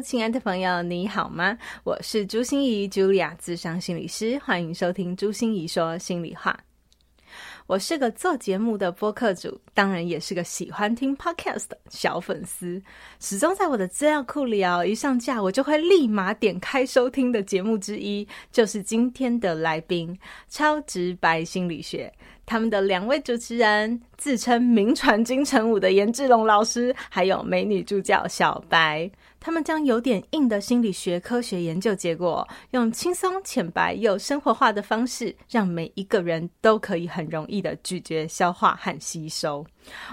亲爱的朋友，你好吗？我是朱心仪，Julia，咨商心理师，欢迎收听朱心仪说心里话。我是个做节目的播客主，当然也是个喜欢听 Podcast 的小粉丝，始终在我的资料库里哦，一上架我就会立马点开收听的节目之一，就是今天的来宾——超直白心理学。他们的两位主持人自称名传金城武的严志龙老师，还有美女助教小白。他们将有点硬的心理学科学研究结果，用轻松浅白又生活化的方式，让每一个人都可以很容易的咀嚼、消化和吸收。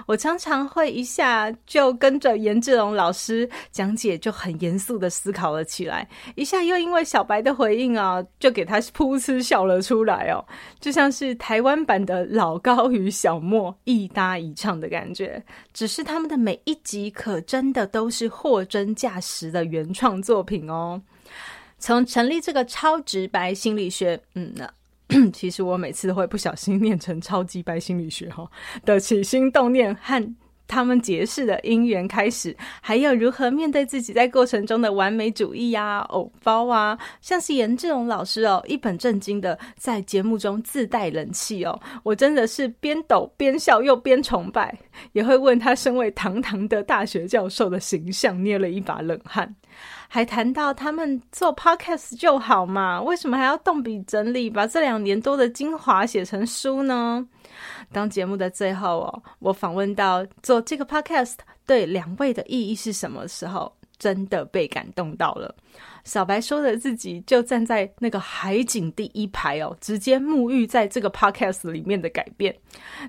我常常会一下就跟着颜志龙老师讲解，就很严肃的思考了起来；一下又因为小白的回应啊，就给他噗嗤笑了出来哦，就像是台湾版的老高与小莫一搭一唱的感觉。只是他们的每一集可真的都是货真价实的原创作品哦。从成立这个超直白心理学，嗯呢。其实我每次都会不小心念成超级白心理学哈的起心动念和他们结识的因缘开始，还有如何面对自己在过程中的完美主义呀、偶包啊，像是严志龙老师哦，一本正经的在节目中自带人气哦，我真的是边抖边笑又边崇拜，也会问他身为堂堂的大学教授的形象捏了一把冷汗。还谈到他们做 podcast 就好嘛，为什么还要动笔整理，把这两年多的精华写成书呢？当节目的最后哦，我访问到做这个 podcast 对两位的意义是什么时候，真的被感动到了。小白说的自己就站在那个海景第一排哦，直接沐浴在这个 podcast 里面的改变。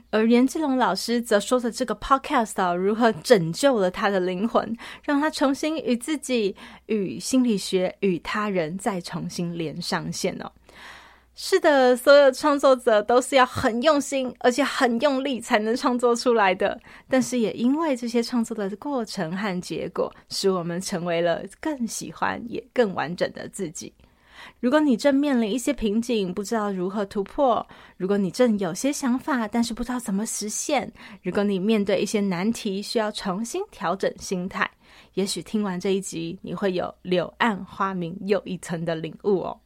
而严志龙老师则说的这个 podcast 啊，如何拯救了他的灵魂，让他重新与自己、与心理学、与他人再重新连上线哦。是的，所有创作者都是要很用心，而且很用力才能创作出来的。但是也因为这些创作的过程和结果，使我们成为了更喜欢也更完整的自己。如果你正面临一些瓶颈，不知道如何突破；如果你正有些想法，但是不知道怎么实现；如果你面对一些难题，需要重新调整心态，也许听完这一集，你会有柳暗花明又一村的领悟哦。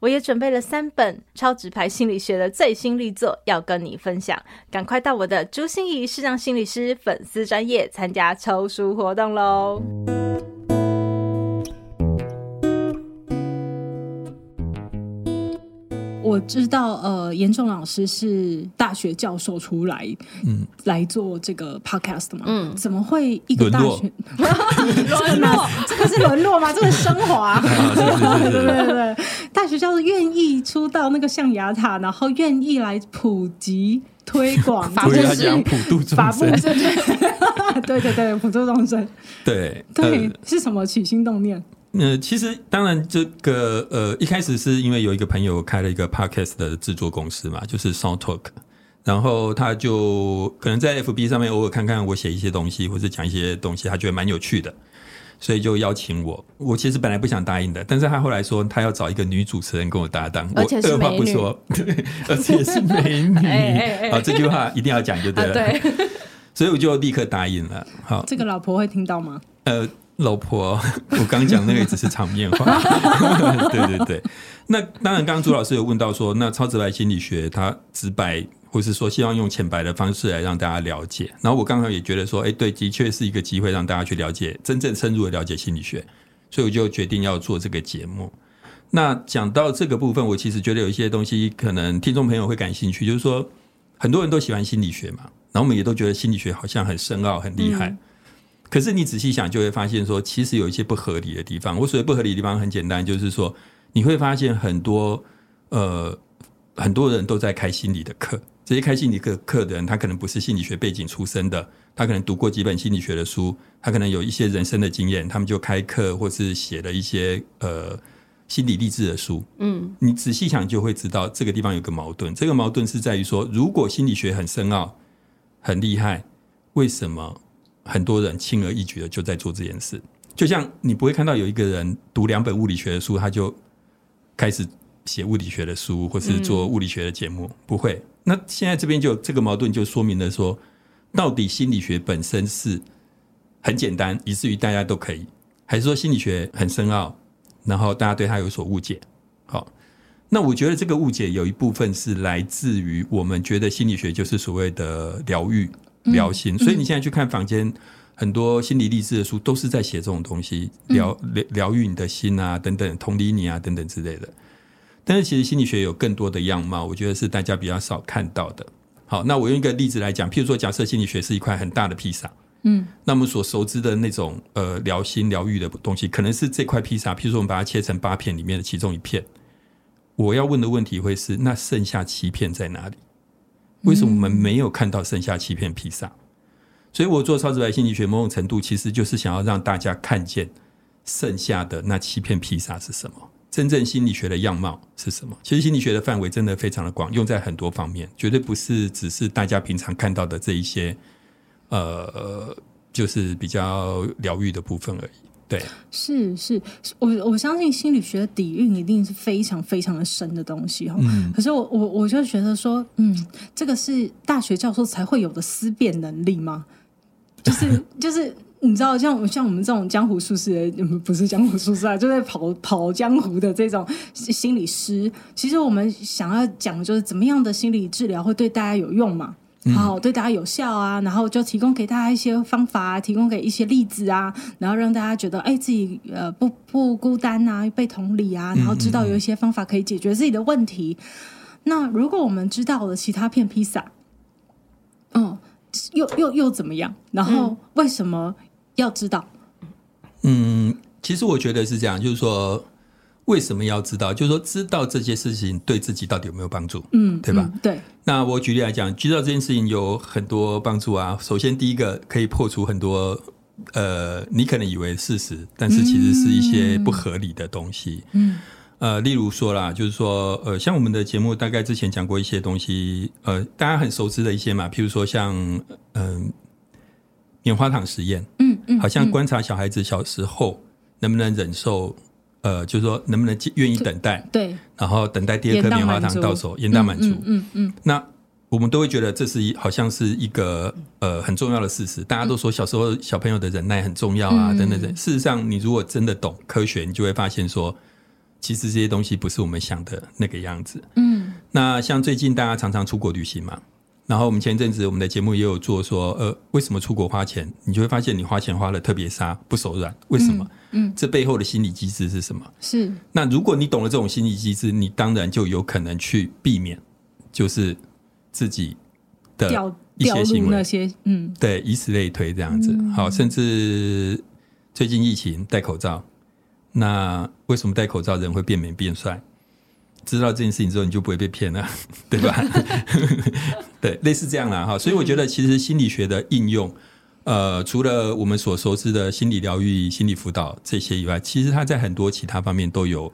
我也准备了三本超直牌心理学的最新力作要跟你分享，赶快到我的朱芯仪视障心理师粉丝专业参加抽书活动喽！我知道，呃，严仲老师是大学教授出来，嗯，来做这个 podcast 嘛，嗯，怎么会一个大学沦落？沦落，这个是沦落吗？这个是升华，对对对对，大学教授愿意出到那个象牙塔，然后愿意来普及推广，法是普度众生，对对对，普度众生，对对，是什么起心动念？呃，其实当然，这个呃，一开始是因为有一个朋友开了一个 podcast 的制作公司嘛，就是 Sound Talk，然后他就可能在 FB 上面偶尔看看我写一些东西，或者讲一些东西，他觉得蛮有趣的，所以就邀请我。我其实本来不想答应的，但是他后来说他要找一个女主持人跟我搭档，我二话不说，对，而且是美女，好，这句话一定要讲就对了，对，所以我就立刻答应了。好，这个老婆会听到吗？呃。老婆，我刚讲那个只是场面话。对对对，那当然，刚刚朱老师有问到说，那超直白心理学它直白，或是说希望用浅白的方式来让大家了解。然后我刚刚也觉得说，哎，对，的确是一个机会让大家去了解，真正深入的了解心理学。所以我就决定要做这个节目。那讲到这个部分，我其实觉得有一些东西可能听众朋友会感兴趣，就是说很多人都喜欢心理学嘛，然后我们也都觉得心理学好像很深奥、很厉害。可是你仔细想，就会发现说，其实有一些不合理的地方。我所谓不合理的地方很简单，就是说你会发现很多呃很多人都在开心理的课。这些开心理课课的人，他可能不是心理学背景出身的，他可能读过几本心理学的书，他可能有一些人生的经验，他们就开课或是写了一些呃心理励志的书，嗯，你仔细想就会知道这个地方有个矛盾。这个矛盾是在于说，如果心理学很深奥、很厉害，为什么很多人轻而易举的就在做这件事？就像你不会看到有一个人读两本物理学的书，他就开始写物理学的书，或是做物理学的节目，嗯、不会。那现在这边就这个矛盾就说明了说，到底心理学本身是很简单，以至于大家都可以，还是说心理学很深奥，然后大家对它有所误解？好，那我觉得这个误解有一部分是来自于我们觉得心理学就是所谓的疗愈、疗心，嗯、所以你现在去看房间很多心理励志的书，都是在写这种东西，疗疗疗愈你的心啊，等等，同理你啊，等等之类的。但是其实心理学有更多的样貌，我觉得是大家比较少看到的。好，那我用一个例子来讲，譬如说，假设心理学是一块很大的披萨，嗯，那我们所熟知的那种呃疗心疗愈的东西，可能是这块披萨，譬如说我们把它切成八片里面的其中一片。我要问的问题会是：那剩下七片在哪里？为什么我们没有看到剩下七片披萨？所以我做超直白心理学，某种程度其实就是想要让大家看见剩下的那七片披萨是什么。真正心理学的样貌是什么？其实心理学的范围真的非常的广，用在很多方面，绝对不是只是大家平常看到的这一些，呃，就是比较疗愈的部分而已。对，是是，我我相信心理学的底蕴一定是非常非常的深的东西哈。嗯。可是我我我就觉得说，嗯，这个是大学教授才会有的思辨能力吗？就是 就是。你知道，像像我们这种江湖术士，不是江湖术士啊，就在跑跑江湖的这种心理师，其实我们想要讲就是怎么样的心理治疗会对大家有用嘛？好，对大家有效啊，然后就提供给大家一些方法啊，提供给一些例子啊，然后让大家觉得哎，自己呃不不孤单啊，被同理啊，然后知道有一些方法可以解决自己的问题。那如果我们知道了其他片披萨，嗯，又又又怎么样？然后为什么？要知道，嗯，其实我觉得是这样，就是说，为什么要知道？就是说，知道这些事情对自己到底有没有帮助？嗯，对吧？嗯，对。那我举例来讲，知道这件事情有很多帮助啊。首先，第一个可以破除很多呃，你可能以为事实，但是其实是一些不合理的东西。嗯，呃，例如说啦，就是说，呃，像我们的节目大概之前讲过一些东西，呃，大家很熟知的一些嘛，譬如说像嗯。呃棉花糖实验，嗯嗯，好像观察小孩子小时候能不能忍受，呃，就是说能不能愿意等待，对，然后等待第二颗棉花糖到手，延宕满足，嗯嗯，嗯。那我们都会觉得这是一好像是一个呃很重要的事实，大家都说小时候小朋友的忍耐很重要啊，等等等。事实上，你如果真的懂科学，你就会发现说，其实这些东西不是我们想的那个样子。嗯，那像最近大家常常出国旅行嘛。然后我们前阵子我们的节目也有做说，呃，为什么出国花钱，你就会发现你花钱花的特别杀不手软，为什么？嗯，嗯，这背后的心理机制是什么？是。那如果你懂了这种心理机制，你当然就有可能去避免，就是自己的一些行为，那些嗯，对，以此类推这样子。嗯、好，甚至最近疫情戴口罩，那为什么戴口罩人会变美变帅？知道这件事情之后，你就不会被骗了，对吧？对，类似这样啦。哈。所以我觉得，其实心理学的应用，呃，除了我们所熟知的心理疗愈、心理辅导这些以外，其实它在很多其他方面都有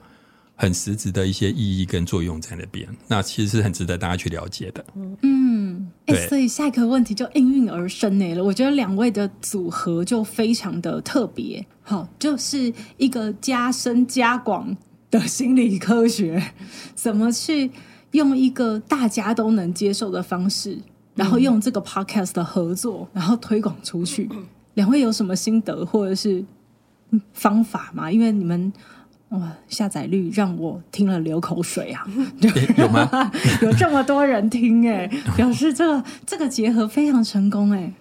很实质的一些意义跟作用在那边。那其实是很值得大家去了解的。嗯，哎、欸，所以下一个问题就应运而生呢了。我觉得两位的组合就非常的特别，好，就是一个加深加广。的心理科学，怎么去用一个大家都能接受的方式，然后用这个 podcast 的合作，然后推广出去？两位有什么心得或者是方法吗？因为你们哇，下载率让我听了流口水啊！有吗？有这么多人听哎，表示这个这个结合非常成功哎。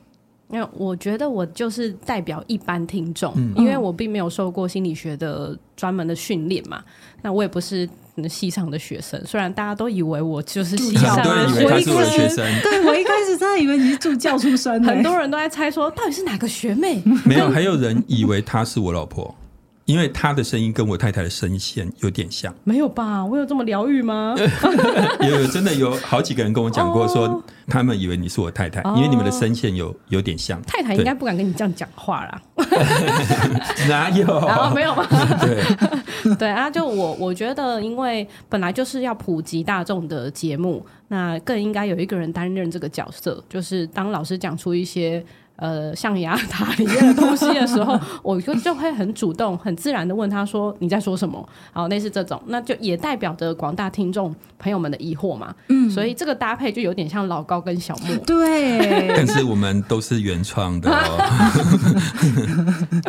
因为我觉得我就是代表一般听众，嗯、因为我并没有受过心理学的专门的训练嘛，那我也不是系上的学生。虽然大家都以为我就是系上的学生，我一开始对我一开始真的以为你是助教出身的，很多人都在猜说到底是哪个学妹。没有，还有人以为她是我老婆。因为他的声音跟我太太的声线有点像，没有吧？我有这么疗愈吗？有，真的有好几个人跟我讲过，说他们以为你是我太太，哦、因为你们的声线有有点像。太太应该不敢跟你这样讲话啦。哪有？没有吗？对，对啊，就我我觉得，因为本来就是要普及大众的节目，那更应该有一个人担任这个角色，就是当老师讲出一些。呃，象牙塔里面的东西的时候，我就就会很主动、很自然的问他说：“你在说什么？”好，类似这种，那就也代表着广大听众朋友们的疑惑嘛。嗯，所以这个搭配就有点像老高跟小莫。对，但是我们都是原创的哦。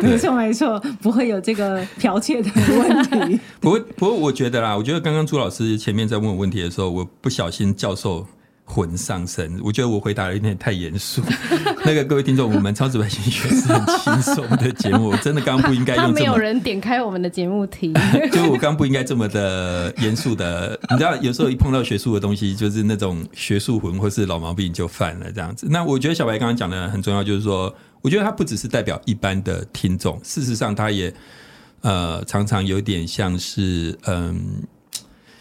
没错，没错，不会有这个剽窃的问题。不过，不过我觉得啦，我觉得刚刚朱老师前面在问我问题的时候，我不小心教授。魂上身，我觉得我回答的有点太严肃。那个各位听众，我们超直白心理学是很轻松的节目，真的刚刚不应该用这么。没有人点开我们的节目听，就我刚不应该这么的严肃的。你知道，有时候一碰到学术的东西，就是那种学术魂或是老毛病就犯了这样子。那我觉得小白刚刚讲的很重要，就是说，我觉得他不只是代表一般的听众，事实上他也呃常常有点像是嗯。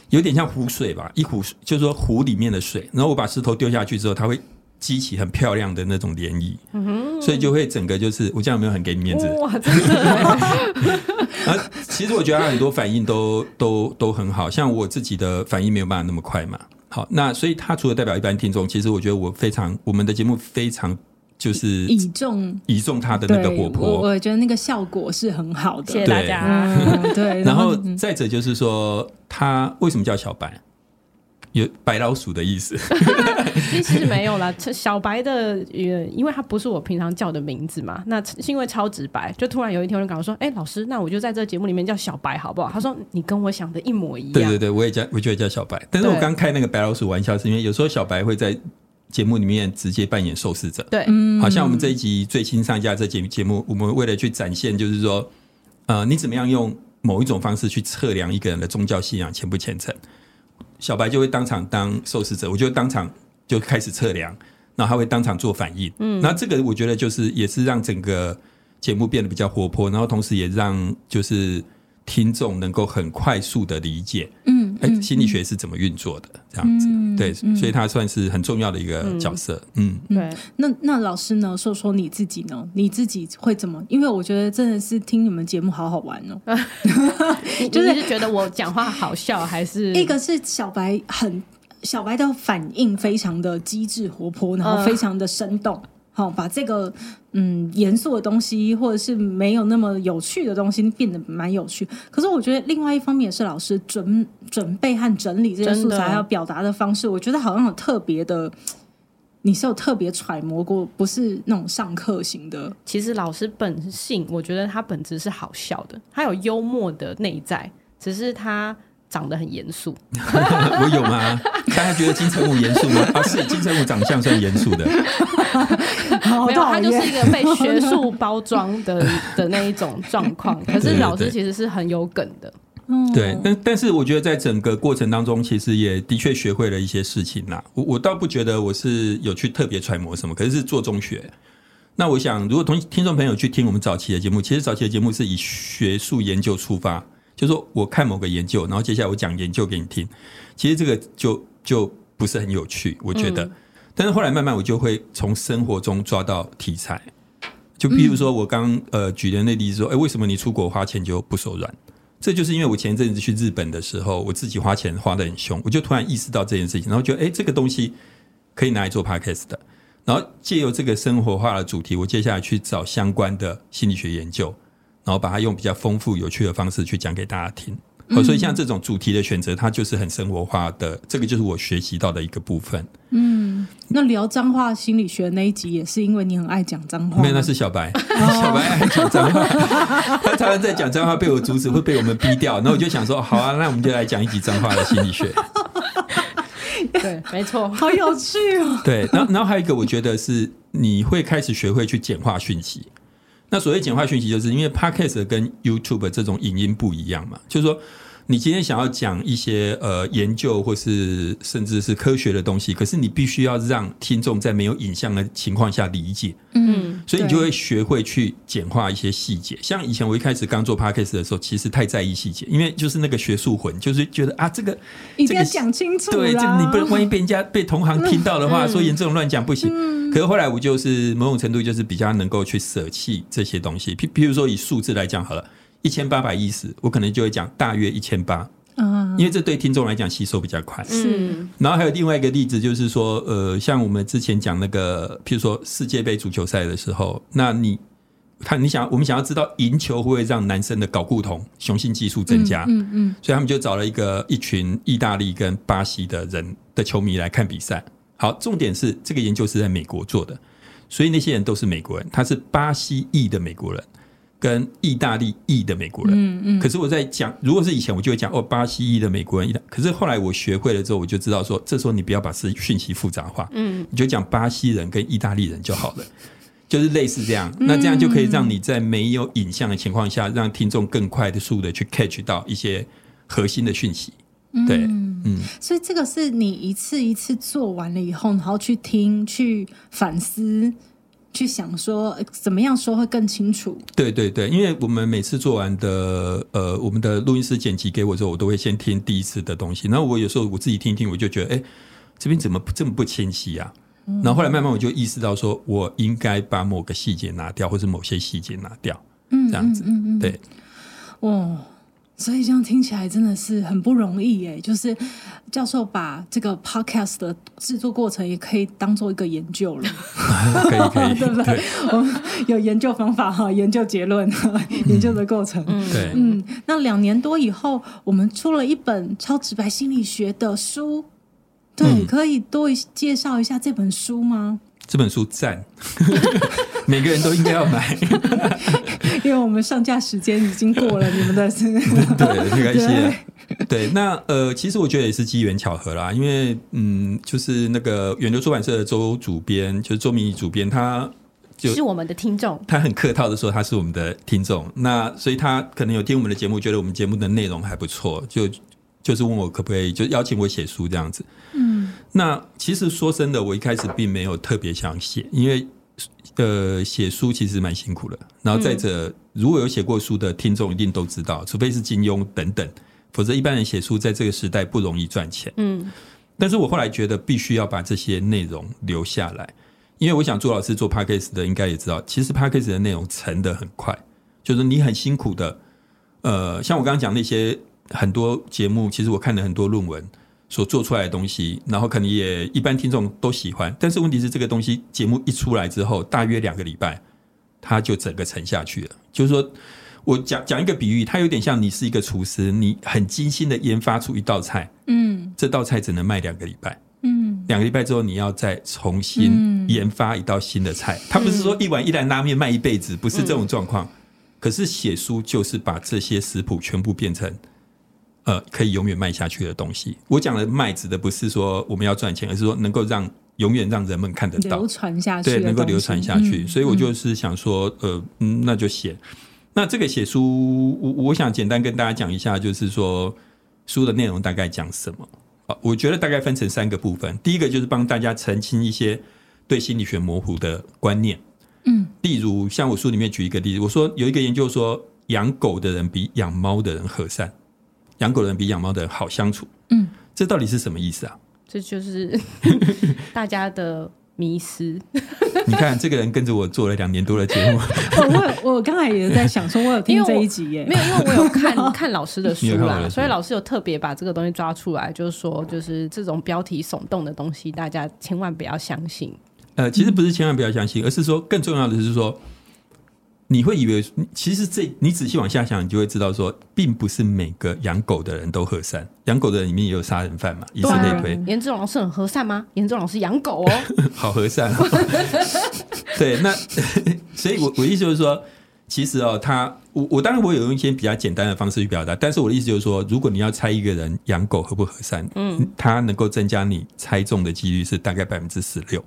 有点像湖水吧，一湖就是说湖里面的水，然后我把石头丢下去之后，它会激起很漂亮的那种涟漪，嗯，所以就会整个就是我这样有没有很给你面子？哇，真的！其实我觉得他很多反应都都都很好，像我自己的反应没有办法那么快嘛。好，那所以他除了代表一般听众，其实我觉得我非常我们的节目非常。就是倚重倚重他的那个活泼，我我觉得那个效果是很好的，谢谢大家。对，然后再者就是说，他为什么叫小白？有白老鼠的意思？其实没有啦，小白的，因为他不是我平常叫的名字嘛。那是因为超直白，就突然有一天有人跟我说：“哎，老师，那我就在这个节目里面叫小白好不好？”他说：“你跟我想的一模一样。”对对对，我也叫，我就会叫小白。但是我刚开那个白老鼠玩笑，是因为有时候小白会在。节目里面直接扮演受试者，对，好像我们这一集最新上架这节节目，我们为了去展现，就是说，呃，你怎么样用某一种方式去测量一个人的宗教信仰虔不虔诚？小白就会当场当受试者，我就当场就开始测量，然后他会当场做反应，嗯，那这个我觉得就是也是让整个节目变得比较活泼，然后同时也让就是。听众能够很快速的理解，嗯，哎、欸，心理学是怎么运作的？这样子，嗯、对，所以他算是很重要的一个角色，嗯，嗯对。那那老师呢？说说你自己呢？你自己会怎么？因为我觉得真的是听你们节目好好玩哦，就是觉得我讲话好笑，还是一个是小白很小白的反应非常的机智活泼，然后非常的生动。呃好，把这个嗯严肃的东西，或者是没有那么有趣的东西，变得蛮有趣。可是我觉得另外一方面也是老师准准备和整理这些素材，还有表达的方式，我觉得好像有特别的，你是有特别揣摩过，不是那种上课型的。其实老师本性，我觉得他本质是好笑的，他有幽默的内在，只是他。长得很严肃，我有吗？大家觉得金城武严肃吗？啊，是金城武长相算严肃的，没有，他就是一个被学术包装的 的那一种状况。可是老师其实是很有梗的，对。但但是我觉得在整个过程当中，其实也的确学会了一些事情啦。我我倒不觉得我是有去特别揣摩什么，可是是做中学。那我想，如果同听众朋友去听我们早期的节目，其实早期的节目是以学术研究出发。就是说，我看某个研究，然后接下来我讲研究给你听。其实这个就就不是很有趣，我觉得。嗯、但是后来慢慢我就会从生活中抓到题材。就比如说我刚呃举的那例子说，哎，为什么你出国花钱就不手软？这就是因为我前一阵子去日本的时候，我自己花钱花得很凶，我就突然意识到这件事情，然后觉得哎，这个东西可以拿来做 podcast 的。然后借由这个生活化的主题，我接下来去找相关的心理学研究。然后把它用比较丰富、有趣的方式去讲给大家听，嗯、所以像这种主题的选择，它就是很生活化的。这个就是我学习到的一个部分。嗯，那聊脏话心理学那一集也是因为你很爱讲脏话？没有，那是小白，小白爱讲脏话，他常常在讲脏话被我阻止，会被我们逼掉。然后我就想说，好啊，那我们就来讲一集脏话的心理学。对，没错，好有趣哦。对，然后然后还有一个，我觉得是你会开始学会去简化讯息。那所谓简化讯息，就是因为 Podcast 跟 YouTube 这种影音不一样嘛，就是说。你今天想要讲一些呃研究或是甚至是科学的东西，可是你必须要让听众在没有影像的情况下理解，嗯，所以你就会学会去简化一些细节。像以前我一开始刚做 Podcast 的时候，其实太在意细节，因为就是那个学术魂，就是觉得啊这个一定要讲清楚，对，这你不能万一被人家被同行听到的话，嗯、说严重乱讲不行。嗯、可是后来我就是某种程度就是比较能够去舍弃这些东西，譬譬如说以数字来讲好了。一千八百一十，我可能就会讲大约一千八。因为这对听众来讲吸收比较快。是，然后还有另外一个例子，就是说，呃，像我们之前讲那个，譬如说世界杯足球赛的时候，那你看，你想，我们想要知道赢球会不会让男生的睾固酮雄性激素增加？嗯嗯，所以他们就找了一个一群意大利跟巴西的人的球迷来看比赛。好，重点是这个研究是在美国做的，所以那些人都是美国人，他是巴西裔的美国人。跟意大利裔的美国人，嗯嗯，可是我在讲，如果是以前，我就会讲哦，巴西裔的美国人，可是后来我学会了之后，我就知道说，这时候你不要把事讯息复杂化，嗯，你就讲巴西人跟意大利人就好了，就是类似这样，那这样就可以让你在没有影像的情况下，让听众更快的速的去 catch 到一些核心的讯息，对，嗯，所以这个是你一次一次做完了以后，然后去听去反思。去想说怎么样说会更清楚？对对对，因为我们每次做完的呃，我们的录音师剪辑给我之后，我都会先听第一次的东西。然后我有时候我自己听听，我就觉得哎，这边怎么这么不清晰啊？然后后来慢慢我就意识到，说我应该把某个细节拿掉，或者某些细节拿掉，嗯，这样子，嗯嗯，对，哦。所以这样听起来真的是很不容易耶。就是教授把这个 podcast 的制作过程也可以当做一个研究了，可 以可以，对不对？对我们有研究方法哈，研究结论，研究的过程。嗯，对，嗯。那两年多以后，我们出了一本超直白心理学的书，对，嗯、可以多介绍一下这本书吗？这本书赞，每个人都应该要买，因为我们上架时间已经过了，你们的是 对，没关系。对，那呃，其实我觉得也是机缘巧合啦，因为嗯，就是那个远流出版社的周主编，就是周明仪主编，他就是我们的听众，他很客套的说他是我们的听众，那所以他可能有听我们的节目，觉得我们节目的内容还不错，就。就是问我可不可以就邀请我写书这样子，嗯，那其实说真的，我一开始并没有特别想写，因为呃写书其实蛮辛苦的。然后再者，如果有写过书的听众一定都知道，除非是金庸等等，否则一般人写书在这个时代不容易赚钱。嗯，但是我后来觉得必须要把这些内容留下来，因为我想朱老师做 Podcast 的应该也知道，其实 Podcast 的内容沉得很快，就是你很辛苦的，呃，像我刚刚讲那些。很多节目，其实我看了很多论文所做出来的东西，然后可能也一般听众都喜欢，但是问题是这个东西节目一出来之后，大约两个礼拜，它就整个沉下去了。就是说我讲讲一个比喻，它有点像你是一个厨师，你很精心的研发出一道菜，嗯，这道菜只能卖两个礼拜，嗯，两个礼拜之后你要再重新研发一道新的菜，它不是说一碗一兰拉面卖一辈子，不是这种状况。可是写书就是把这些食谱全部变成。呃，可以永远卖下去的东西。我讲的卖，指的不是说我们要赚钱，而是说能够让永远让人们看得到，流传下去，对，能够流传下去。嗯、所以我就是想说，呃，嗯，那就写。那这个写书，我我想简单跟大家讲一下，就是说书的内容大概讲什么。啊，我觉得大概分成三个部分。第一个就是帮大家澄清一些对心理学模糊的观念。嗯，例如像我书里面举一个例子，我说有一个研究说，养狗的人比养猫的人和善。养狗的人比养猫的人好相处，嗯，这到底是什么意思啊？这就是 大家的迷思。你看，这个人跟着我做了两年多的节目，我我刚才也在想说，我有听这一集耶，没有，因为我有看看老师的书啦，所以老师有特别把这个东西抓出来，就是说，就是这种标题耸动的东西，大家千万不要相信。呃，其实不是千万不要相信，而是说更重要的是说。你会以为，其实这你仔细往下想，你就会知道说，并不是每个养狗的人都和善。养狗的人里面也有杀人犯嘛，以此类推。严正老师很和善吗？严正老师养狗哦，好和善哦。对，那 所以我，我我意思就是说，其实哦，他我我当然我有用一些比较简单的方式去表达，但是我的意思就是说，如果你要猜一个人养狗和不和善，嗯，他能够增加你猜中的几率是大概百分之十六。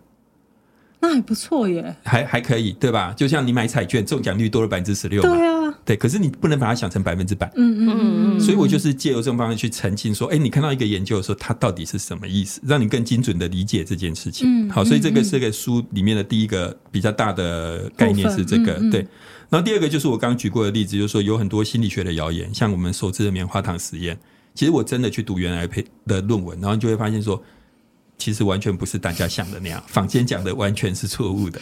那还不错耶，还还可以，对吧？就像你买彩券，中奖率多了百分之十六，对啊，对。可是你不能把它想成百分之百，嗯嗯嗯嗯。所以我就是借由这种方式去澄清，说，哎，你看到一个研究的时候，它到底是什么意思，让你更精准的理解这件事情。嗯，好，所以这个是个书里面的第一个比较大的概念是这个，对。然后第二个就是我刚刚举过的例子，就是说有很多心理学的谣言，像我们熟知的棉花糖实验，其实我真的去读原来的论文，然后就会发现说。其实完全不是大家想的那样，坊间讲的完全是错误的，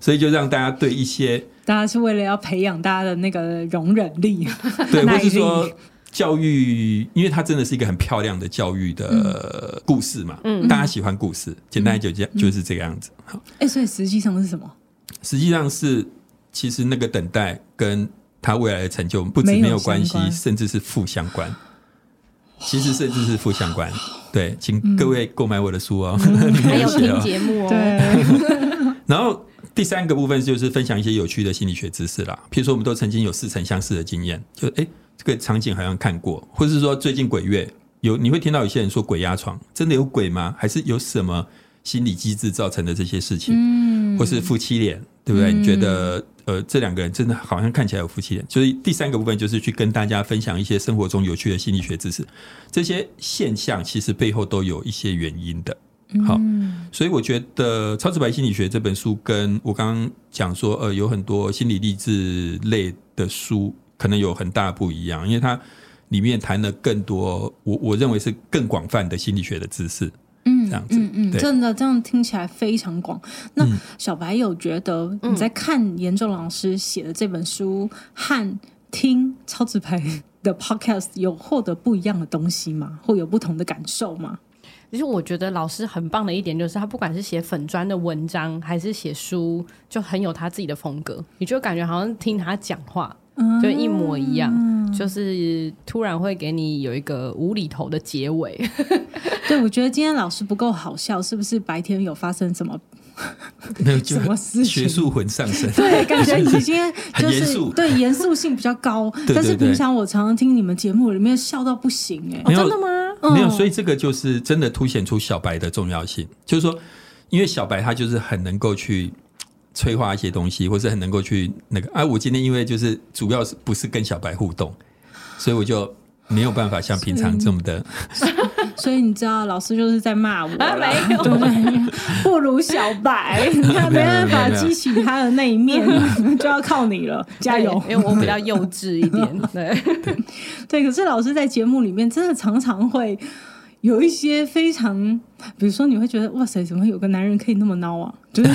所以就让大家对一些，大家是为了要培养大家的那个容忍力，对，或是说教育，因为它真的是一个很漂亮的教育的故事嘛，嗯，大家喜欢故事，简单就这样，就是这个样子。好，哎，所以实际上是什么？实际上是，其实那个等待跟他未来的成就不止没有关系，甚至是负相关。其实甚至是负相关，对，请各位购买我的书哦，嗯、还有听节目哦。对。然后第三个部分就是分享一些有趣的心理学知识啦，譬如说我们都曾经有似曾相识的经验，就哎，这个场景好像看过，或者是说最近鬼月有，你会听到有些人说鬼压床，真的有鬼吗？还是有什么心理机制造成的这些事情？嗯，或是夫妻脸，对不对？你觉得？呃，这两个人真的好像看起来有夫妻脸。所以第三个部分就是去跟大家分享一些生活中有趣的心理学知识。这些现象其实背后都有一些原因的。好，所以我觉得《超直白心理学》这本书跟我刚刚讲说，呃，有很多心理励志类的书可能有很大不一样，因为它里面谈了更多，我我认为是更广泛的心理学的知识。嗯，这样子，嗯嗯，真的这样听起来非常广。那小白有觉得你在看严仲老师写的这本书和听超直白的 podcast 有获得不一样的东西吗？会有不同的感受吗？其实我觉得老师很棒的一点就是，他不管是写粉砖的文章，还是写书，就很有他自己的风格。你就感觉好像听他讲话，就一模一样，嗯、就是突然会给你有一个无厘头的结尾。对，我觉得今天老师不够好笑，是不是白天有发生什么？没有，什么事情？学术魂上身。对，感觉 你今天就是对严肃性比较高。对对对，但是平常我常常听你们节目里面笑到不行哎、欸，真的吗？没有，所以这个就是真的凸显出小白的重要性。就是说，因为小白他就是很能够去催化一些东西，或是很能够去那个。啊，我今天因为就是主要是不是跟小白互动，所以我就。没有办法像平常这么的，所以你知道老师就是在骂我了，没有，不如小白，他没办法激起他的那一面，就要靠你了，加油！因为我比较幼稚一点，对对，对。可是老师在节目里面真的常常会。有一些非常，比如说你会觉得哇塞，怎么有个男人可以那么孬啊？就是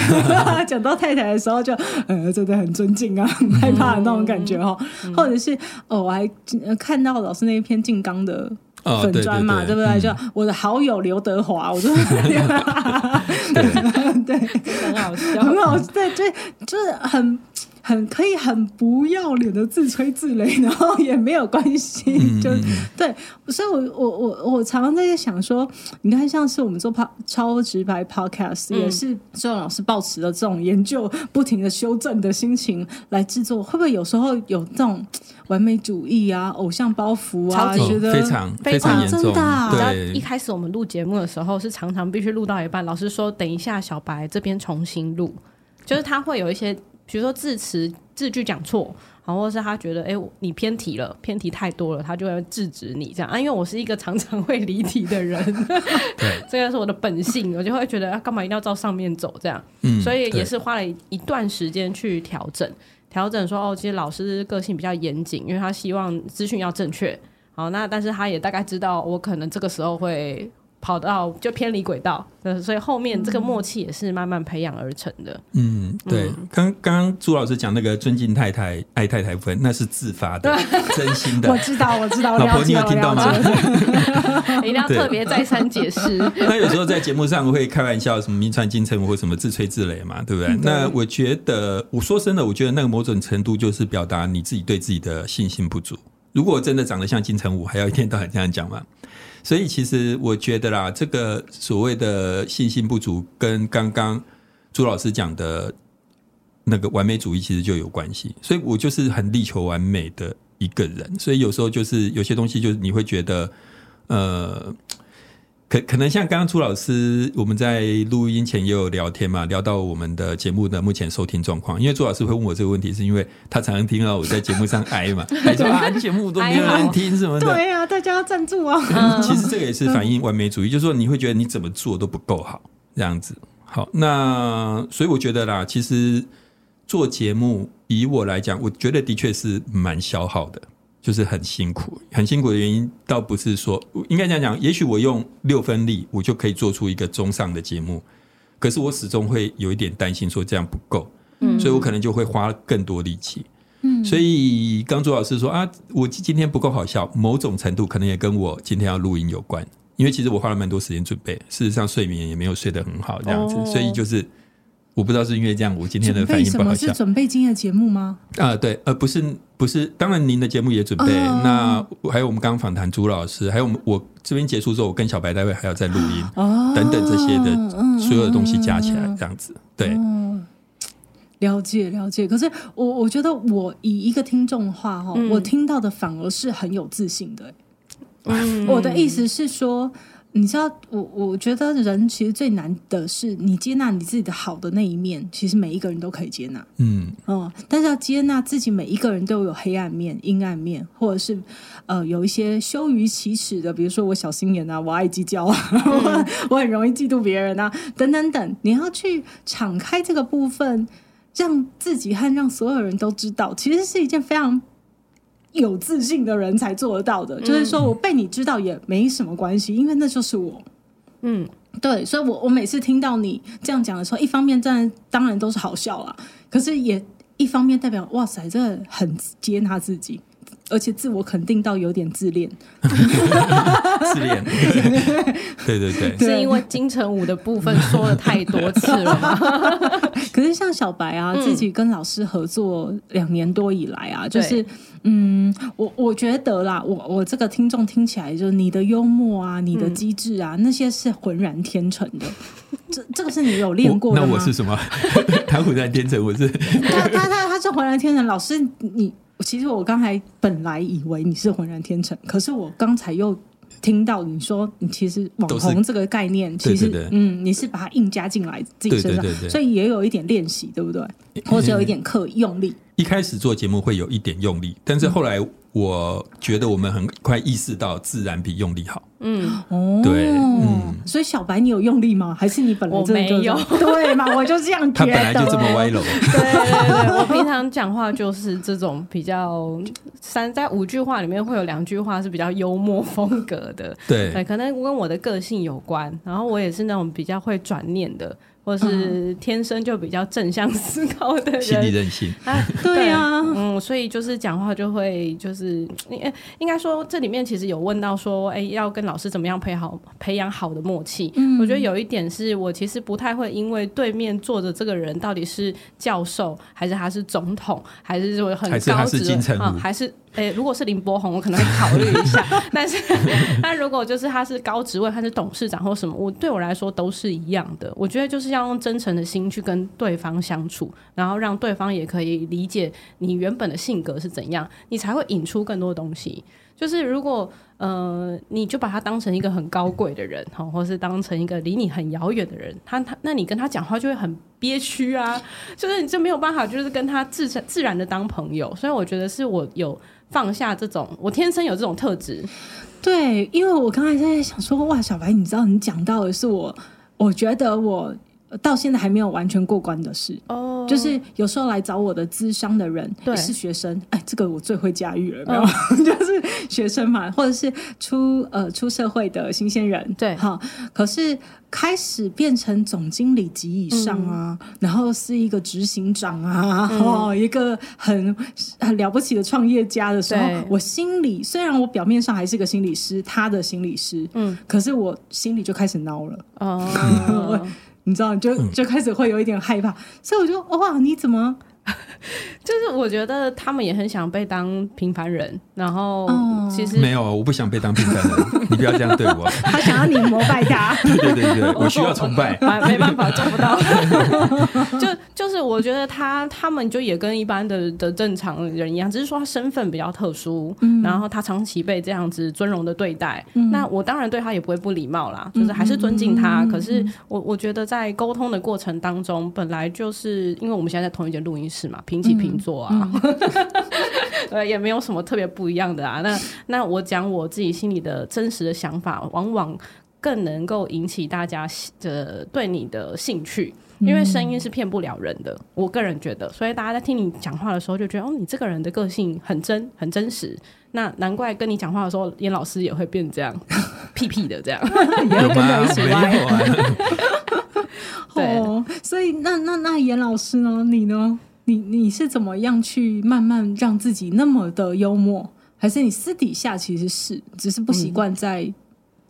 讲到太太的时候就，就呃真的很尊敬啊，很 害怕的那种感觉哈。嗯、或者是哦，我还看到老师那一篇静冈的粉砖嘛，哦、对，不对？就我的好友刘德华，我说 对，很好笑，很好，对对，就是很。很可以很不要脸的自吹自擂，然后也没有关系，嗯、就对。所以我，我我我我常常在想说，你看，像是我们做超直白 podcast，、嗯、也是周老师抱持了这种研究、不停的修正的心情来制作，会不会有时候有这种完美主义啊、偶像包袱啊？超觉得非常非常严重。啊、真的对，一开始我们录节目的时候，是常常必须录到一半，老师说等一下，小白这边重新录，就是他会有一些。比如说字词字句讲错，然后或是他觉得哎、欸，你偏题了，偏题太多了，他就会制止你这样啊。因为我是一个常常会离题的人，对，这个是我的本性，我就会觉得干嘛一定要照上面走这样，嗯，所以也是花了一段时间去调整，调整说哦，其实老师个性比较严谨，因为他希望资讯要正确，好，那但是他也大概知道我可能这个时候会。跑到就偏离轨道，所以后面这个默契也是慢慢培养而成的。嗯，对。刚刚朱老师讲那个尊敬太太、爱太太部分，那是自发的、真心的。我知道，我知道。老婆，你有听到吗？一定要特别再三解释。那有时候在节目上会开玩笑，什么名传金城武或什么自吹自擂嘛，对不对？对，那我觉得，我说真的，我觉得那个某种程度就是表达你自己对自己的信心不足。如果我真的长得像金城武，还要一天到晚这样讲吗？所以，其实我觉得啦，这个所谓的信心不足，跟刚刚朱老师讲的那个完美主义其实就有关系。所以我就是很力求完美的一个人，所以有时候就是有些东西，就是你会觉得，呃。可可能像刚刚朱老师，我们在录音前也有聊天嘛，聊到我们的节目的目前收听状况。因为朱老师会问我这个问题，是因为他常常听到我在节目上哀嘛，还说啊节目都没有人听什么的。对呀、啊，大家要赞助啊。其实这个也是反映完美主义，就是说你会觉得你怎么做都不够好，这样子。好，那所以我觉得啦，其实做节目以我来讲，我觉得的确是蛮消耗的。就是很辛苦。很辛苦的原因，倒不是说应该这样讲，也许我用六分力，我就可以做出一个中上的节目，可是我始终会有一点担心，说这样不够，嗯，所以我可能就会花更多力气。嗯，所以刚朱老师说啊，我今天不够好笑，某种程度可能也跟我今天要录音有关，因为其实我花了蛮多时间准备，事实上睡眠也没有睡得很好，这样子，哦、所以就是我不知道是因为这样，我今天的反应不好笑。是准备今天的节目吗？啊，对，呃，不是，不是，当然您的节目也准备，哦、那还有我们刚刚访谈朱老师，还有我们我这边结束之后，我跟小白待会还要再录音，哦，等等这些的所有的东西加起来，这样子，对。哦了解了解，可是我我觉得我以一个听众的话哈，嗯、我听到的反而是很有自信的、欸。嗯、我的意思是说，你知道，我我觉得人其实最难的是你接纳你自己的好的那一面，其实每一个人都可以接纳。嗯嗯，但是要接纳自己，每一个人都有黑暗面、阴暗面，或者是呃有一些羞于启齿的，比如说我小心眼啊，我爱计较啊，嗯、我很容易嫉妒别人啊，等等等，你要去敞开这个部分。让自己和让所有人都知道，其实是一件非常有自信的人才做得到的。嗯、就是说我被你知道也没什么关系，因为那就是我。嗯，对，所以我我每次听到你这样讲的时候，一方面当然当然都是好笑啦，可是也一方面代表哇塞，这个很接纳自己。而且自我肯定到有点自恋，自恋，对对对，是因为金城武的部分说了太多次了吗？可是像小白啊，自己跟老师合作两年多以来啊，就是嗯，我我觉得啦，我我这个听众听起来，就是你的幽默啊，你的机智啊，那些是浑然天成的。这这个是你有练过的吗？那我是什么？他浑然天成，我是他他他他是浑然天成。老师你。其实我刚才本来以为你是浑然天成，可是我刚才又听到你说，你其实网红这个概念，其实嗯，你是把它硬加进来自己身上，对对对对，所以也有一点练习，对不对？或者有一点刻意用力。一开始做节目会有一点用力，但是后来我觉得我们很快意识到自然比用力好。嗯，哦，对，嗯，所以小白你有用力吗？还是你本来就没有？对嘛，我就这样觉得。他本来就这么歪楼。对对对，我平常讲话就是这种比较三在五句话里面会有两句话是比较幽默风格的。对，对，可能跟我的个性有关。然后我也是那种比较会转念的。或是天生就比较正向思考的人，心理韧性啊，对啊，嗯，所以就是讲话就会就是，应该说这里面其实有问到说，哎、欸，要跟老师怎么样培好培养好的默契？嗯，我觉得有一点是我其实不太会，因为对面坐着这个人到底是教授还是他是总统，还是说很高职啊，还是。诶、如果是林柏宏，我可能会考虑一下。但是，但如果就是他是高职位，他是董事长或什么，我对我来说都是一样的。我觉得就是要用真诚的心去跟对方相处，然后让对方也可以理解你原本的性格是怎样，你才会引出更多东西。就是如果呃，你就把他当成一个很高贵的人，哈，或是当成一个离你很遥远的人，他他，那你跟他讲话就会很憋屈啊，就是你就没有办法，就是跟他自自然的当朋友。所以我觉得是我有。放下这种，我天生有这种特质。对，因为我刚才在想说，哇，小白，你知道你讲到的是我，我觉得我到现在还没有完全过关的事。哦，就是有时候来找我的咨商的人，对，是学生，哎，这个我最会驾驭了，没有？嗯、就是学生嘛，或者是出呃出社会的新鲜人，对，哈，可是。开始变成总经理级以上啊，嗯、然后是一个执行长啊，嗯、哦，一个很很了不起的创业家的时候，我心里虽然我表面上还是个心理师，他的心理师，嗯，可是我心里就开始孬了，哦，你知道，就就开始会有一点害怕，所以我就哇，你怎么？就是我觉得他们也很想被当平凡人，然后其实、嗯、没有，我不想被当平凡人，你不要这样对我。他想要你膜拜他，对对对对，我需要崇拜，没办法做不到。就就是我觉得他他们就也跟一般的的正常人一样，只是说他身份比较特殊，嗯、然后他长期被这样子尊荣的对待，嗯、那我当然对他也不会不礼貌啦，就是还是尊敬他。嗯、可是我我觉得在沟通的过程当中，本来就是因为我们现在在同一间录音室。是嘛，平起平坐啊，呃、嗯，也没有什么特别不一样的啊。那那我讲我自己心里的真实的想法，往往更能够引起大家的对你的兴趣。因为声音是骗不了人的。我个人觉得，所以大家在听你讲话的时候，就觉得哦，你这个人的个性很真，很真实。那难怪跟你讲话的时候，严老师也会变这样 屁屁的这样，也会跟着一起歪。对，所以那那那严老师呢？你呢？你你是怎么样去慢慢让自己那么的幽默？还是你私底下其实是只是不习惯在？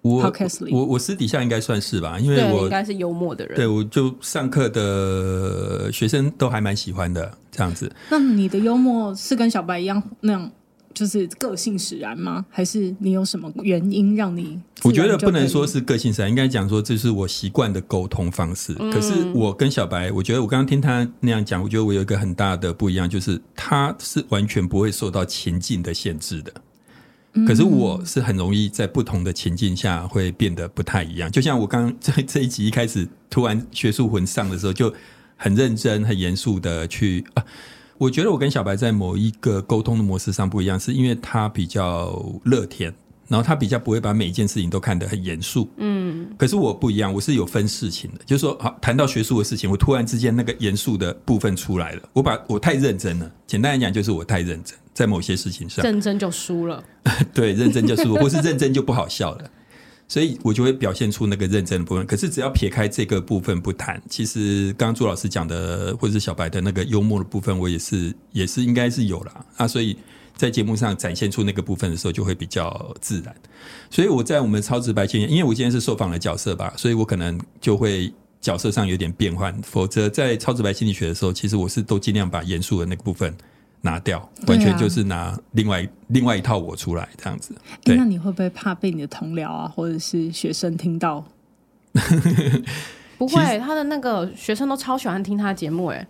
我我我私底下应该算是吧，因为我应该是幽默的人。对，我就上课的学生都还蛮喜欢的这样子。那你的幽默是跟小白一样那样，就是个性使然吗？还是你有什么原因让你？我觉得不能说是个性使然，应该讲说这是我习惯的沟通方式。嗯。可是我跟小白，我觉得我刚刚听他那样讲，我觉得我有一个很大的不一样，就是他是完全不会受到情境的限制的。可是我是很容易在不同的情境下会变得不太一样，就像我刚刚 在这一集一开始突然学术魂上的时候，就很认真、很严肃的去啊。我觉得我跟小白在某一个沟通的模式上不一样，是因为他比较乐天。然后他比较不会把每一件事情都看得很严肃，嗯，可是我不一样，我是有分事情的，就是说，好谈到学术的事情，我突然之间那个严肃的部分出来了，我把我太认真了，简单来讲就是我太认真，在某些事情上，认真就输了，对，认真就输了，或是认真就不好笑了，所以我就会表现出那个认真的部分。可是只要撇开这个部分不谈，其实刚刚朱老师讲的，或者是小白的那个幽默的部分，我也是也是应该是有了啊，所以。在节目上展现出那个部分的时候，就会比较自然。所以我在我们超直白经验，因为我今天是受访的角色吧，所以我可能就会角色上有点变换。否则在超直白心理学的时候，其实我是都尽量把严肃的那个部分拿掉，完全就是拿另外另外一套我出来这样子。对，那你会不会怕被你的同僚啊，或者是学生听到？不会，他的那个学生都超喜欢听他的节目，哎。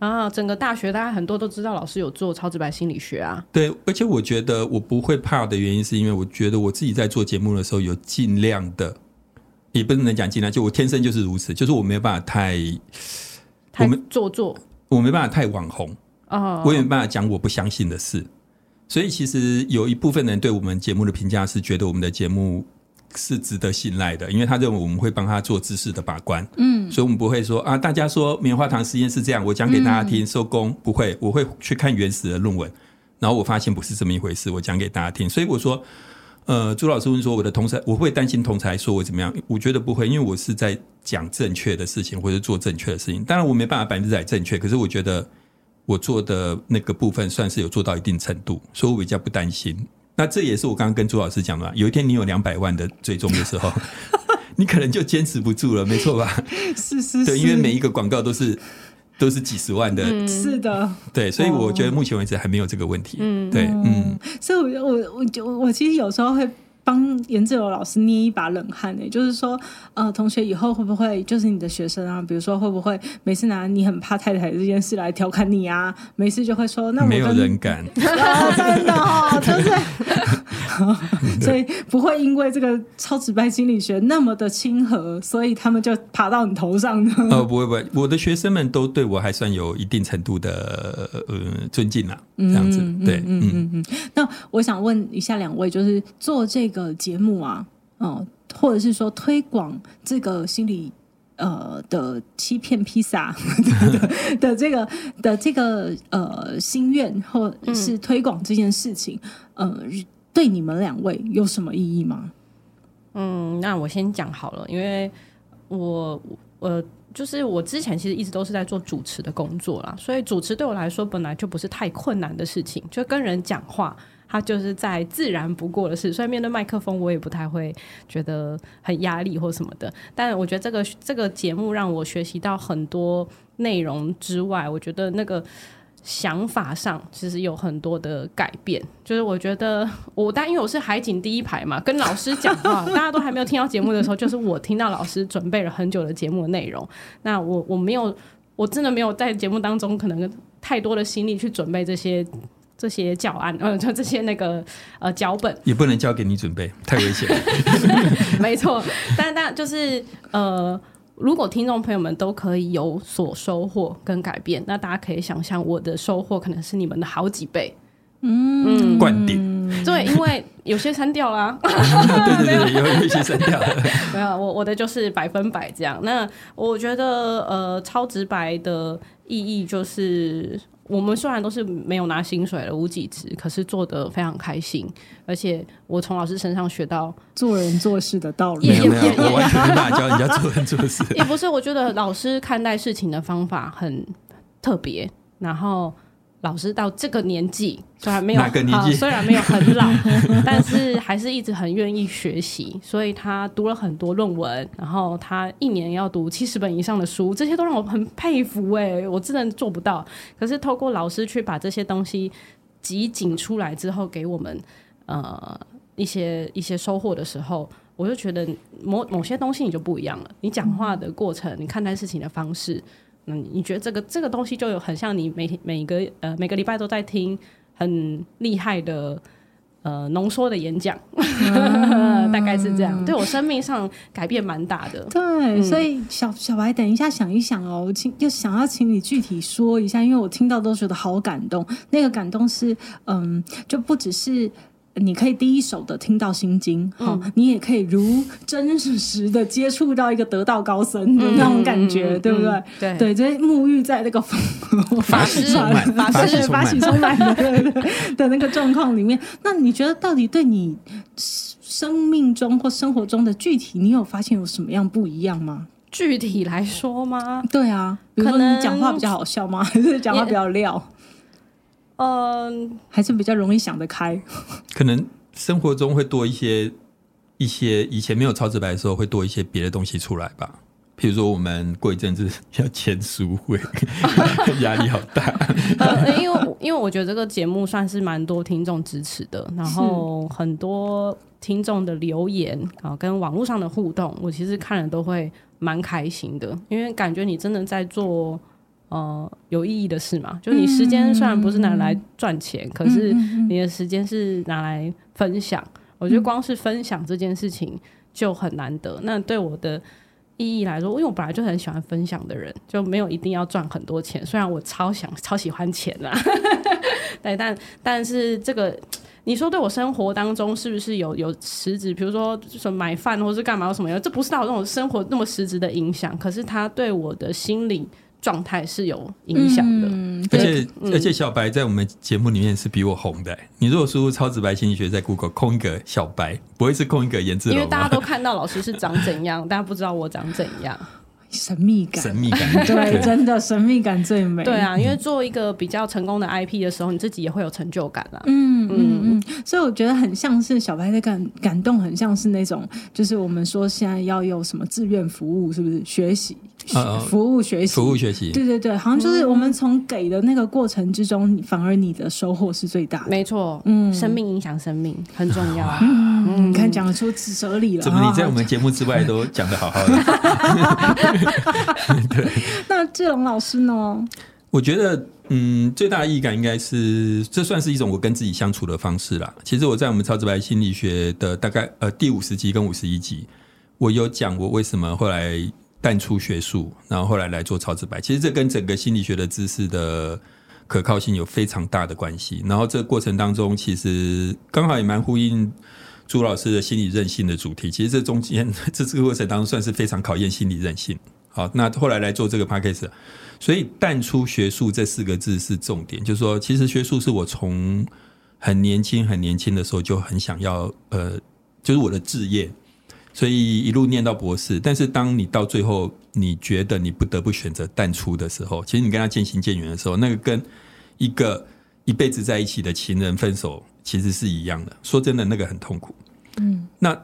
啊，整个大学大家很多都知道老师有做超直白心理学啊。对，而且我觉得我不会怕的原因，是因为我觉得我自己在做节目的时候有尽量的，也不能讲尽量，就我天生就是如此，就是我没有办法太太做作，我没办法太网红啊，我也没办法讲我不相信的事。所以其实有一部分人对我们节目的评价是觉得我们的节目。是值得信赖的，因为他认为我们会帮他做知识的把关，嗯，所以我们不会说啊，大家说棉花糖实验是这样，我讲给大家听，收工，不会，我会去看原始的论文，然后我发现不是这么一回事，我讲给大家听。所以我说，呃，朱老师问说我的同才，我会担心同才说我怎么样？我觉得不会，因为我是在讲正确的事情，或者做正确的事情。当然我没办法百分之百正确，可是我觉得我做的那个部分算是有做到一定程度，所以我比较不担心。那这也是我刚刚跟朱老师讲的，有一天你有两百万的追踪的时候，你可能就坚持不住了，没错吧？是是是，对，因为每一个广告都是都是几十万的，嗯、是的，对，所以我觉得目前为止还没有这个问题，嗯，对，嗯，所以我我我就我其实有时候会。帮颜志友老师捏一把冷汗呢，就是说，呃，同学以后会不会就是你的学生啊？比如说会不会每次拿你很怕太太这件事来调侃你啊？每次就会说，那我没有人敢，真的哦，就是，所以不会因为这个超直白心理学那么的亲和，所以他们就爬到你头上呢？呃，不会不会，我的学生们都对我还算有一定程度的呃尊敬啊，这样子，对，嗯嗯嗯。那我想问一下两位，就是做这个。个节目啊，嗯，或者是说推广这个心理呃的欺骗披萨 的，的这个的这个呃心愿，或是推广这件事情，嗯、呃，对你们两位有什么意义吗？嗯，那我先讲好了，因为我呃，就是我之前其实一直都是在做主持的工作啦，所以主持对我来说本来就不是太困难的事情，就跟人讲话。他就是再自然不过的事，所以面对麦克风，我也不太会觉得很压力或什么的。但我觉得这个这个节目让我学习到很多内容之外，我觉得那个想法上其实有很多的改变。就是我觉得我，但因为我是海景第一排嘛，跟老师讲话，大家都还没有听到节目的时候，就是我听到老师准备了很久的节目的内容。那我我没有，我真的没有在节目当中可能太多的心力去准备这些。这些教案，嗯，就这些那个呃脚本，也不能交给你准备，太危险。没错，但但就是呃，如果听众朋友们都可以有所收获跟改变，那大家可以想象我的收获可能是你们的好几倍。嗯，灌顶。嗯，对，因为有些删掉啦。对对对，有有一些删掉了。没有，我我的就是百分百这样。那我觉得呃，超直白的意义就是。我们虽然都是没有拿薪水了无几职，可是做得非常开心，而且我从老师身上学到做人做事的道理。我完全没法教人家做人做事。也不是，我觉得老师看待事情的方法很特别，然后。老师到这个年纪，虽然没有好，虽然没有很老，但是还是一直很愿意学习。所以他读了很多论文，然后他一年要读七十本以上的书，这些都让我很佩服。哎，我真的做不到。可是透过老师去把这些东西集锦出来之后，给我们呃一些一些收获的时候，我就觉得某某些东西你就不一样了。你讲话的过程，你看待事情的方式。嗯，你觉得这个这个东西就有很像你每每个呃每个礼拜都在听很厉害的呃浓缩的演讲，嗯、大概是这样，对我生命上改变蛮大的。对，嗯、所以小小白，等一下想一想哦，我请就想要请你具体说一下，因为我听到都觉得好感动。那个感动是嗯，就不只是。你可以第一手的听到心经，好、嗯，你也可以如真实的接触到一个得道高僧的那种感觉，嗯、对不对？嗯、对对，就沐浴在那个法喜充满、法喜法喜充满的的那个状况里面。那你觉得到底对你生命中或生活中的具体，你有发现有什么样不一样吗？具体来说吗？对啊，比如说你讲话比较好笑吗？还是讲话比较撂？嗯，还是比较容易想得开。可能生活中会多一些一些以前没有超直白的时候，会多一些别的东西出来吧。譬如说，我们过一阵子要签书会，压力好大。呃，因为因为我觉得这个节目算是蛮多听众支持的，然后很多听众的留言啊，跟网络上的互动，我其实看了都会蛮开心的，因为感觉你真的在做。呃，有意义的事嘛，就你时间虽然不是拿来赚钱，嗯、可是你的时间是拿来分享。嗯、我觉得光是分享这件事情就很难得。嗯、那对我的意义来说，因为我本来就很喜欢分享的人，就没有一定要赚很多钱。虽然我超想、超喜欢钱啦，对，但但是这个你说对我生活当中是不是有有实质？比如说什么买饭或是干嘛什么？这不是到那种生活那么实质的影响，可是它对我的心理。状态是有影响的，嗯、而且、嗯、而且小白在我们节目里面是比我红的。你如果输入“超直白心理学”在 Google 空一个小白，不会是空一个颜字，因为大家都看到老师是长怎样，大家不知道我长怎样。神秘感，神秘感，对，真的神秘感最美。对啊，因为做一个比较成功的 IP 的时候，你自己也会有成就感啦。嗯嗯嗯，所以我觉得很像是小白的感感动，很像是那种，就是我们说现在要有什么志愿服务，是不是学习？服务学习，服务学习，对对对，好像就是我们从给的那个过程之中，反而你的收获是最大的。没错，嗯，生命影响生命很重要。嗯，你看讲得出哲理了。怎么你在我们节目之外都讲的好好的？对。那志龙老师呢？我觉得，嗯，最大的意义感应该是，这算是一种我跟自己相处的方式啦。其实我在我们超直白心理学的大概呃第五十集跟五十一集，我有讲我为什么后来。淡出学术，然后后来来做超直白，其实这跟整个心理学的知识的可靠性有非常大的关系。然后这个过程当中，其实刚好也蛮呼应朱老师的心理韧性的主题。其实这中间 这这个过程当中，算是非常考验心理韧性。好，那后来来做这个 podcast，所以淡出学术这四个字是重点，就是说，其实学术是我从很年轻很年轻的时候就很想要，呃，就是我的志业。所以一路念到博士，但是当你到最后你觉得你不得不选择淡出的时候，其实你跟他渐行渐远的时候，那个跟一个一辈子在一起的情人分手其实是一样的。说真的，那个很痛苦。嗯，那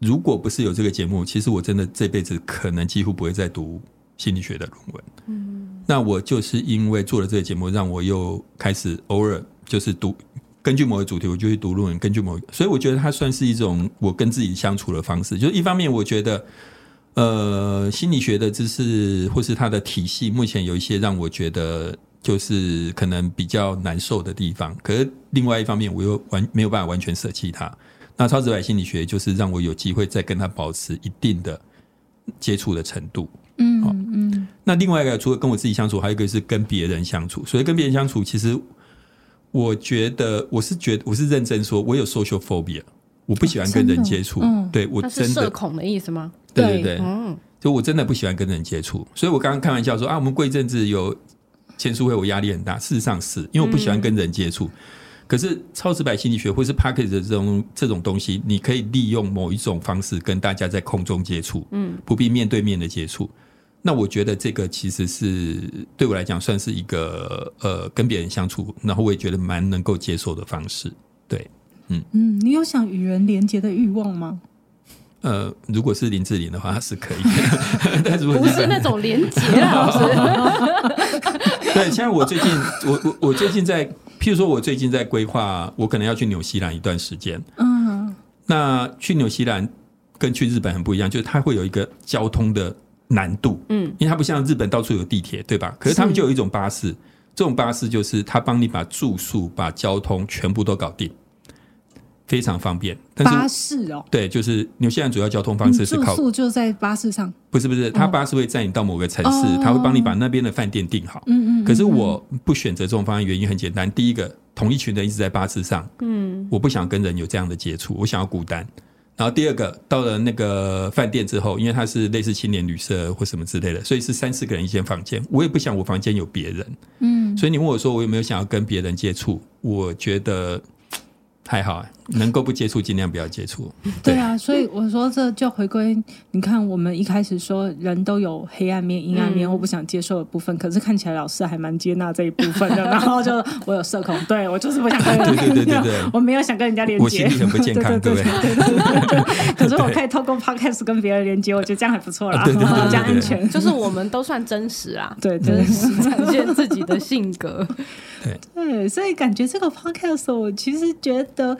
如果不是有这个节目，其实我真的这辈子可能几乎不会再读心理学的论文。嗯，那我就是因为做了这个节目，让我又开始偶尔就是读。根据某个主题，我就去读论文。根据某，所以我觉得它算是一种我跟自己相处的方式。就是一方面，我觉得，呃，心理学的知识或是它的体系，目前有一些让我觉得就是可能比较难受的地方。可是另外一方面，我又完没有办法完全舍弃它。那超直白心理学就是让我有机会再跟他保持一定的接触的程度。嗯嗯。那另外一个，除了跟我自己相处，还有一个是跟别人相处。所以跟别人相处，其实。我觉得我是觉得我是认真说，我有 social phobia，我不喜欢跟人接触。嗯，对我真的社恐的意思吗？对对对，嗯，就我真的不喜欢跟人接触，所以我刚刚开玩笑说啊，我们过一阵子有签书会，我压力很大。事实上是因为我不喜欢跟人接触。嗯可是超直白心理学或是 Podcast 的这种这种东西，你可以利用某一种方式跟大家在空中接触，嗯，不必面对面的接触。那我觉得这个其实是对我来讲算是一个呃跟别人相处，然后我也觉得蛮能够接受的方式。对，嗯嗯，你有想与人连接的欲望吗？呃，如果是林志玲的话，是可以的，但如果不是那种连接老师。对，现在我最近，我我我最近在。譬如说，我最近在规划，我可能要去纽西兰一段时间。嗯，那去纽西兰跟去日本很不一样，就是它会有一个交通的难度。嗯，因为它不像日本到处有地铁，对吧？可是他们就有一种巴士，这种巴士就是它帮你把住宿、把交通全部都搞定。非常方便，但是巴士哦，对，就是纽西兰主要交通方式是靠住宿就在巴士上，不是不是，他巴士会载你到某个城市，他会帮你把那边的饭店订好。嗯嗯。可是我不选择这种方案，原因很简单，第一个，同一群人一直在巴士上，嗯，我不想跟人有这样的接触，我想要孤单。然后第二个，到了那个饭店之后，因为它是类似青年旅社或什么之类的，所以是三四个人一间房间，我也不想我房间有别人。嗯。所以你问我说我有没有想要跟别人接触，我觉得。还好，能够不接触尽量不要接触。对啊，所以我说这就回归，你看我们一开始说人都有黑暗面、阴暗面，我不想接受的部分，可是看起来老师还蛮接纳这一部分的。然后就我有社恐，对我就是不想跟人家，对对对对，我没有想跟人家连接，我心理很不健康，对不对？对对对。可是我可以透过 podcast 跟别人连接，我觉得这样还不错啦，比较安全。就是我们都算真实啊，对，真实展现自己的性格。对对，所以感觉这个 podcast 我其实觉得，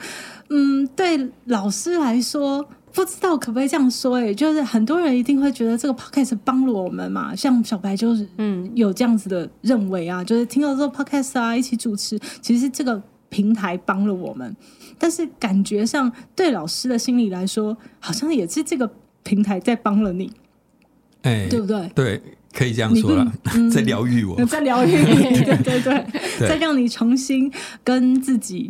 嗯，对老师来说，不知道可不可以这样说？哎，就是很多人一定会觉得这个 podcast 帮了我们嘛，像小白就是嗯有这样子的认为啊，就是听到这个 podcast 啊，一起主持，其实这个平台帮了我们，但是感觉上对老师的心理来说，好像也是这个平台在帮了你，哎，对不对？对。可以这样说了，嗯、在疗愈我，在疗愈你，对对对，对在让你重新跟自己，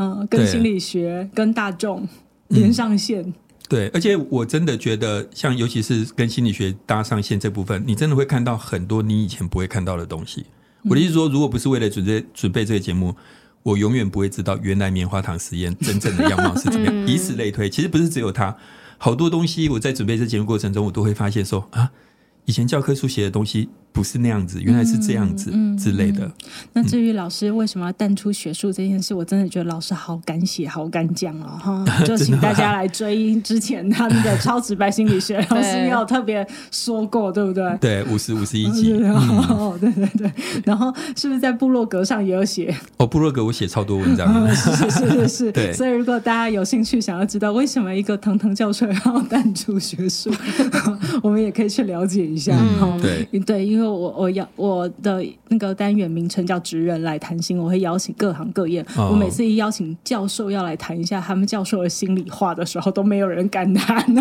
嗯、呃，跟心理学、跟大众连上线、嗯。对，而且我真的觉得，像尤其是跟心理学搭上线这部分，你真的会看到很多你以前不会看到的东西。我的意思说，如果不是为了准备准备这个节目，我永远不会知道原来棉花糖实验真正的样貌是怎么样。以此类推，其实不是只有它，好多东西我在准备这节目过程中，我都会发现说啊。以前教科书写的东西不是那样子，原来是这样子之类的。嗯嗯嗯、那至于老师为什么要淡出学术这件事，我真的觉得老师好敢写，好敢讲哦。哈。就请大家来追之前他们的超直白心理学，老师也有特别说过，对不对？对，五十五十一集。哦，对对对。然后是不是在部落格上也有写？哦，部落格我写超多文章。是是是是是。对。所以如果大家有兴趣想要知道为什么一个腾腾教授要淡出学术，我们也可以去了解一下。嗯，对对，因为我我要我的那个单元名称叫“职人来谈心”，我会邀请各行各业。哦、我每次一邀请教授要来谈一下他们教授的心里话的时候，都没有人敢谈。这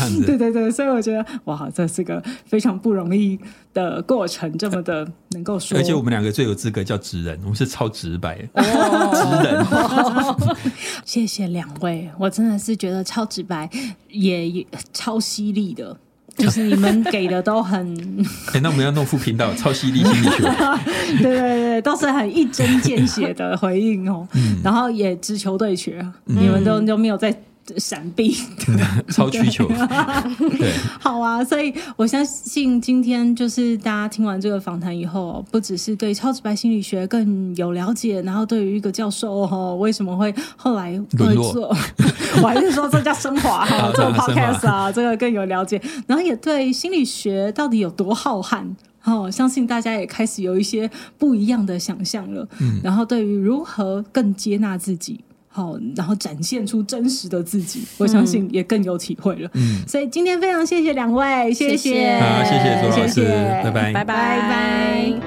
样子，对对对，所以我觉得哇，这是个非常不容易的过程，这么的能够说。而且我们两个最有资格叫职人，我们是超直白的哦，职人。哦、谢谢两位，我真的是觉得超直白，也也超犀利的。就是你们给的都很，那我们要弄副频道，超犀利心理学，对对对，都是很一针见血的回应哦，嗯、然后也直球对决，嗯、你们都都没有在。闪避，超需求，对，好啊，所以我相信今天就是大家听完这个访谈以后，不只是对超直白心理学更有了解，然后对于一个教授哦，为什么会后来会做，我还是说这叫升华哈，做 podcast 啊，这个更有了解，然后也对心理学到底有多浩瀚，哦，相信大家也开始有一些不一样的想象了，嗯，然后对于如何更接纳自己。好，然后展现出真实的自己，我相信也更有体会了。嗯，所以今天非常谢谢两位，谢谢，好，谢谢周老师，拜拜，拜拜，拜拜。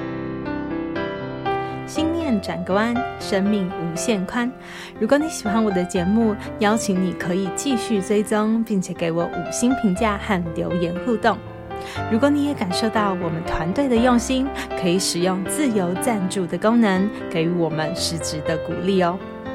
心念转个弯，生命无限宽。如果你喜欢我的节目，邀请你可以继续追踪，并且给我五星评价和留言互动。如果你也感受到我们团队的用心，可以使用自由赞助的功能，给予我们实质的鼓励哦。